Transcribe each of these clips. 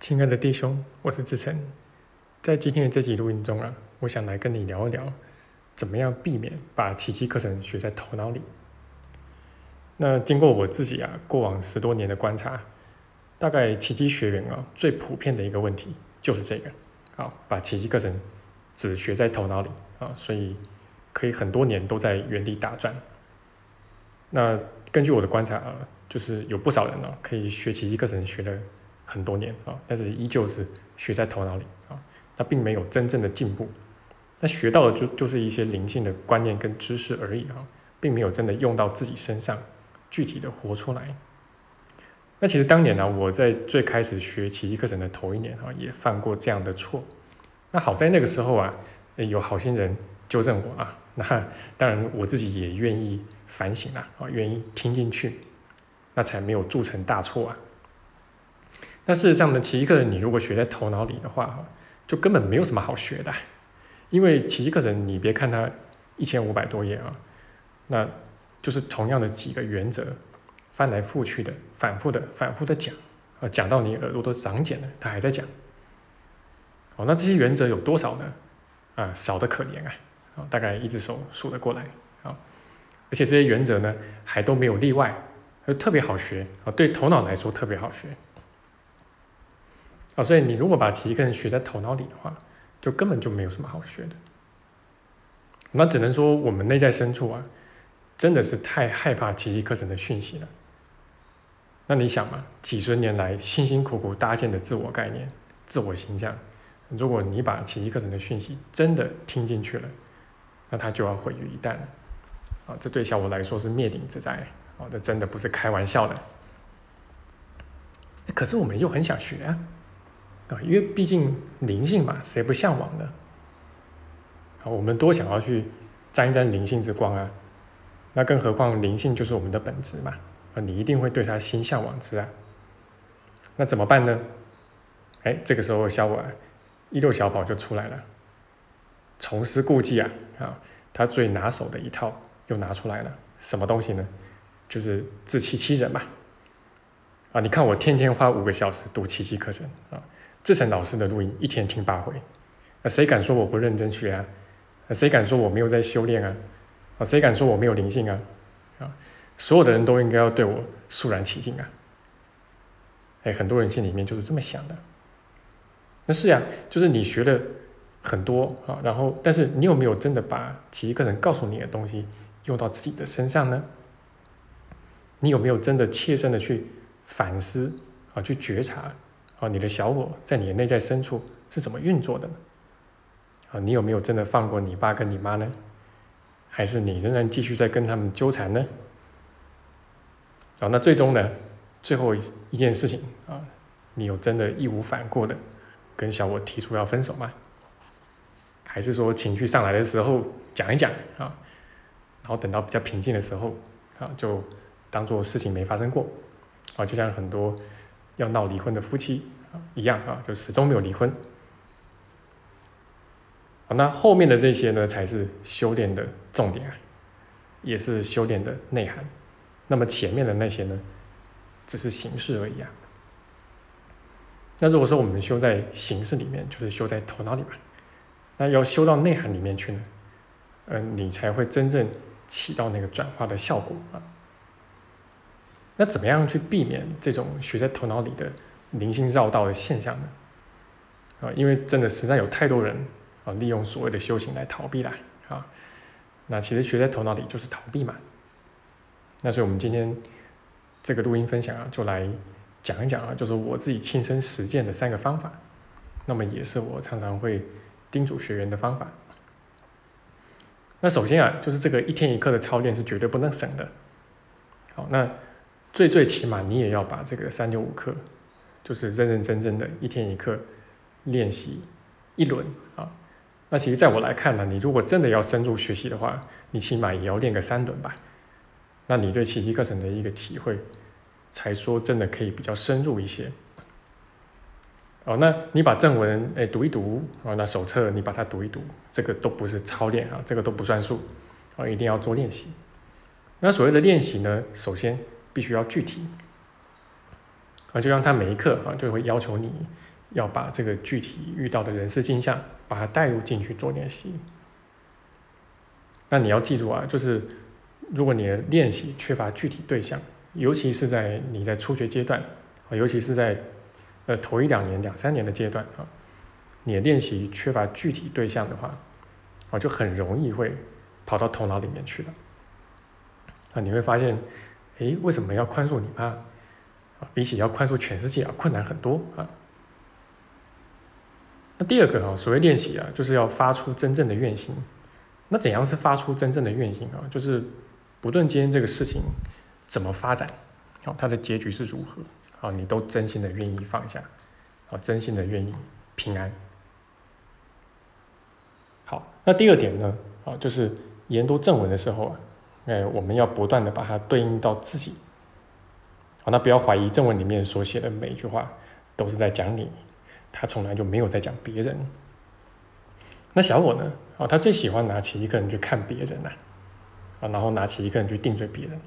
亲爱的弟兄，我是志成，在今天的这集录音中啊，我想来跟你聊一聊，怎么样避免把奇迹课程学在头脑里。那经过我自己啊过往十多年的观察，大概奇迹学员啊最普遍的一个问题就是这个，好，把奇迹课程只学在头脑里啊，所以可以很多年都在原地打转。那根据我的观察啊，就是有不少人呢可以学奇迹课程学了。很多年啊，但是依旧是学在头脑里啊，那并没有真正的进步。那学到的就就是一些灵性的观念跟知识而已啊，并没有真的用到自己身上，具体的活出来。那其实当年呢，我在最开始学奇迹课程的头一年啊，也犯过这样的错。那好在那个时候啊，有好心人纠正我啊。那当然我自己也愿意反省啊，啊，愿意听进去，那才没有铸成大错啊。那事实上呢，奇迹课程你如果学在头脑里的话，就根本没有什么好学的，因为奇迹课程你别看它一千五百多页啊，那就是同样的几个原则，翻来覆去的，反复的，反复的讲，啊，讲到你耳朵都长茧了，他还在讲。哦，那这些原则有多少呢？啊，少的可怜啊，大概一只手数得过来啊，而且这些原则呢，还都没有例外，特别好学啊，对头脑来说特别好学。啊，所以你如果把奇迹课程学在头脑里的话，就根本就没有什么好学的。那只能说我们内在深处啊，真的是太害怕奇迹课程的讯息了。那你想嘛，几十年来辛辛苦苦搭建的自我概念、自我形象，如果你把奇迹课程的讯息真的听进去了，那它就要毁于一旦了。啊，这对小我来说是灭顶之灾。啊，这真的不是开玩笑的。可是我们又很想学啊。啊，因为毕竟灵性嘛，谁不向往呢？啊，我们多想要去沾一沾灵性之光啊！那更何况灵性就是我们的本质嘛！啊，你一定会对它心向往之啊！那怎么办呢？哎，这个时候小我一溜小跑就出来了，重施故技啊！啊，他最拿手的一套又拿出来了，什么东西呢？就是自欺欺人嘛！啊，你看我天天花五个小时读奇迹课程啊！志成老师的录音一天听八回，那谁敢说我不认真学啊？谁敢说我没有在修炼啊？啊，谁敢说我没有灵性啊？啊，所有的人都应该要对我肃然起敬啊！哎，很多人心里面就是这么想的。那是呀，就是你学了很多啊，然后但是你有没有真的把奇迹课程告诉你的东西用到自己的身上呢？你有没有真的切身的去反思啊，去觉察？啊，你的小我在你的内在深处是怎么运作的呢？啊，你有没有真的放过你爸跟你妈呢？还是你仍然继续在跟他们纠缠呢？啊，那最终呢，最后一件事情啊，你有真的义无反顾的跟小我提出要分手吗？还是说情绪上来的时候讲一讲啊，然后等到比较平静的时候啊，就当做事情没发生过啊，就像很多。要闹离婚的夫妻，一样啊，就始终没有离婚。好，那后面的这些呢，才是修炼的重点啊，也是修炼的内涵。那么前面的那些呢，只是形式而已啊。那如果说我们修在形式里面，就是修在头脑里面，那要修到内涵里面去呢，嗯，你才会真正起到那个转化的效果啊。那怎么样去避免这种学在头脑里的灵性绕道的现象呢？啊，因为真的实在有太多人啊，利用所谓的修行来逃避啦啊。那其实学在头脑里就是逃避嘛。那所以我们今天这个录音分享啊，就来讲一讲啊，就是我自己亲身实践的三个方法。那么也是我常常会叮嘱学员的方法。那首先啊，就是这个一天一课的操练是绝对不能省的。好，那。最最起码，你也要把这个三六五课，就是认认真真的一天一课练习一轮啊。那其实，在我来看呢，你如果真的要深入学习的话，你起码也要练个三轮吧。那你对奇迹课程的一个体会，才说真的可以比较深入一些。哦，那你把正文哎读一读啊，那手册你把它读一读，这个都不是操练啊，这个都不算数啊，一定要做练习。那所谓的练习呢，首先。必须要具体，啊，就像他每一课啊，就会要求你要把这个具体遇到的人事镜像，把它带入进去做练习。那你要记住啊，就是如果你的练习缺乏具体对象，尤其是在你在初学阶段啊，尤其是在呃头一两年、两三年的阶段啊，你的练习缺乏具体对象的话，啊，就很容易会跑到头脑里面去了。啊，你会发现，诶，为什么要宽恕你妈？啊，比起要宽恕全世界啊，困难很多啊。那第二个啊，所谓练习啊，就是要发出真正的愿心。那怎样是发出真正的愿心啊？就是不论今天这个事情怎么发展，啊，它的结局是如何，啊，你都真心的愿意放下，啊，真心的愿意平安。好，那第二点呢，啊，就是研读正文的时候啊，呃，我们要不断的把它对应到自己。好，那不要怀疑正文里面所写的每一句话都是在讲你，他从来就没有在讲别人。那小我呢？哦，他最喜欢拿起一个人去看别人呐，啊，然后拿起一个人去定罪别人，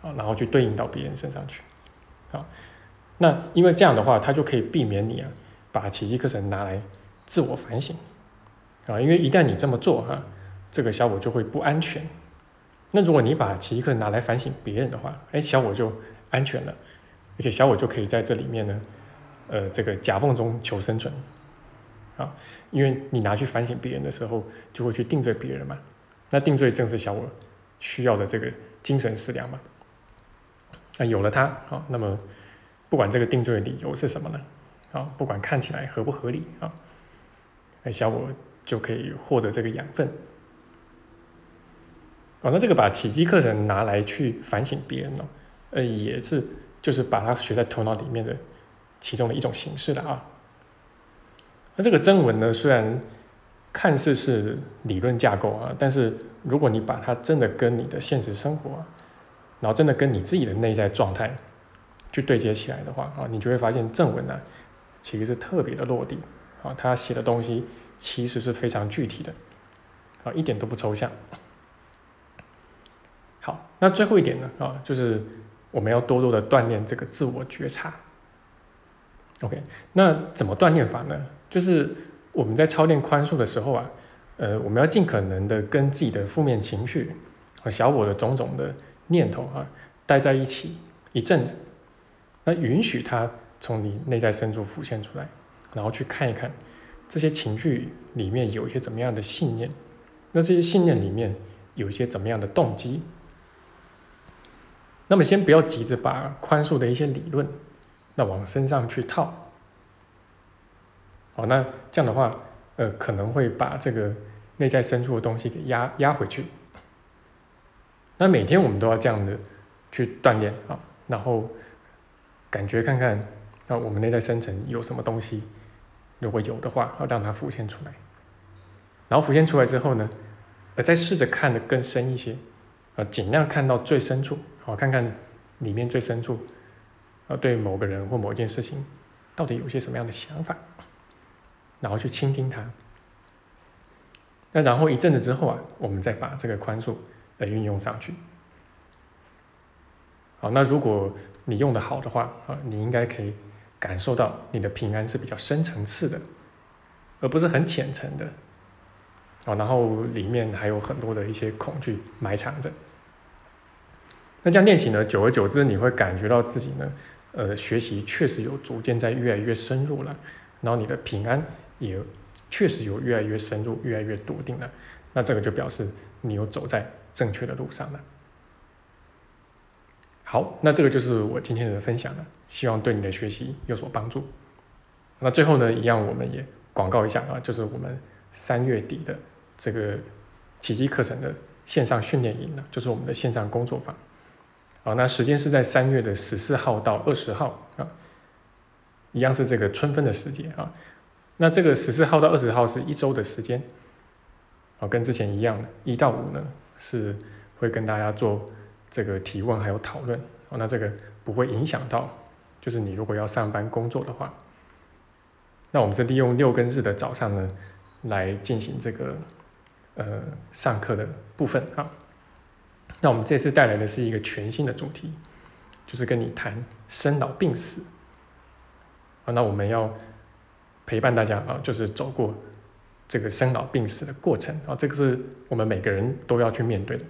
啊，然后去对应到别人身上去，啊，那因为这样的话，他就可以避免你啊，把奇迹课程拿来自我反省，啊，因为一旦你这么做哈，这个小我就会不安全。那如果你把奇迹课拿来反省别人的话，哎，小我就。安全了，而且小我就可以在这里面呢，呃，这个夹缝中求生存，啊，因为你拿去反省别人的时候，就会去定罪别人嘛，那定罪正是小我需要的这个精神食粮嘛，那，有了它，啊，那么不管这个定罪的理由是什么呢，啊，不管看起来合不合理啊，哎，小我就可以获得这个养分，哦，那这个把奇迹课程拿来去反省别人呢？呃，也是，就是把它学在头脑里面的其中的一种形式的啊。那这个正文呢，虽然看似是理论架构啊，但是如果你把它真的跟你的现实生活，然后真的跟你自己的内在状态去对接起来的话啊，你就会发现正文呢，其实是特别的落地啊，他写的东西其实是非常具体的啊，一点都不抽象。好，那最后一点呢啊，就是。我们要多多的锻炼这个自我觉察。OK，那怎么锻炼法呢？就是我们在操练宽恕的时候啊，呃，我们要尽可能的跟自己的负面情绪和小我的种种的念头啊，待在一起一阵子，那允许它从你内在深处浮现出来，然后去看一看这些情绪里面有一些怎么样的信念，那这些信念里面有一些怎么样的动机。那么先不要急着把宽恕的一些理论，那往身上去套，好，那这样的话，呃，可能会把这个内在深处的东西给压压回去。那每天我们都要这样的去锻炼啊，然后感觉看看，那我们内在深层有什么东西，如果有的话，要让它浮现出来。然后浮现出来之后呢，呃，再试着看的更深一些。啊，尽量看到最深处，好，看看里面最深处，啊，对某个人或某件事情，到底有些什么样的想法，然后去倾听他。那然后一阵子之后啊，我们再把这个宽恕来运用上去。好，那如果你用的好的话，啊，你应该可以感受到你的平安是比较深层次的，而不是很浅层的。哦，然后里面还有很多的一些恐惧埋藏着。那这样练习呢，久而久之，你会感觉到自己呢，呃，学习确实有逐渐在越来越深入了，然后你的平安也确实有越来越深入、越来越笃定了。那这个就表示你有走在正确的路上了。好，那这个就是我今天的分享了，希望对你的学习有所帮助。那最后呢，一样我们也广告一下啊，就是我们三月底的。这个奇迹课程的线上训练营呢，就是我们的线上工作坊。好，那时间是在三月的十四号到二十号啊，一样是这个春分的时节啊。那这个十四号到二十号是一周的时间，啊，跟之前一样，一到五呢是会跟大家做这个提问还有讨论。哦，那这个不会影响到，就是你如果要上班工作的话，那我们是利用六跟日的早上呢来进行这个。呃，上课的部分啊，那我们这次带来的是一个全新的主题，就是跟你谈生老病死。啊，那我们要陪伴大家啊，就是走过这个生老病死的过程。啊，这个是我们每个人都要去面对的，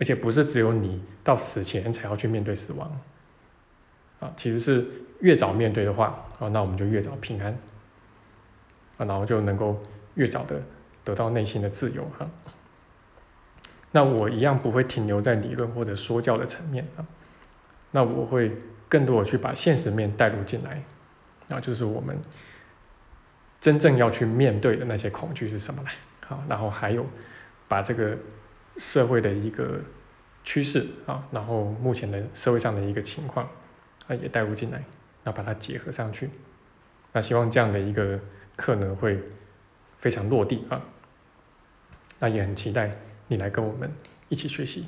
而且不是只有你到死前才要去面对死亡。啊，其实是越早面对的话啊，那我们就越早平安。啊，然后就能够越早的得到内心的自由哈。那我一样不会停留在理论或者说教的层面啊。那我会更多的去把现实面带入进来，啊，就是我们真正要去面对的那些恐惧是什么来，好，然后还有把这个社会的一个趋势啊，然后目前的社会上的一个情况啊也带入进来，那把它结合上去，那希望这样的一个课呢会非常落地啊，那也很期待你来跟我们一起学习。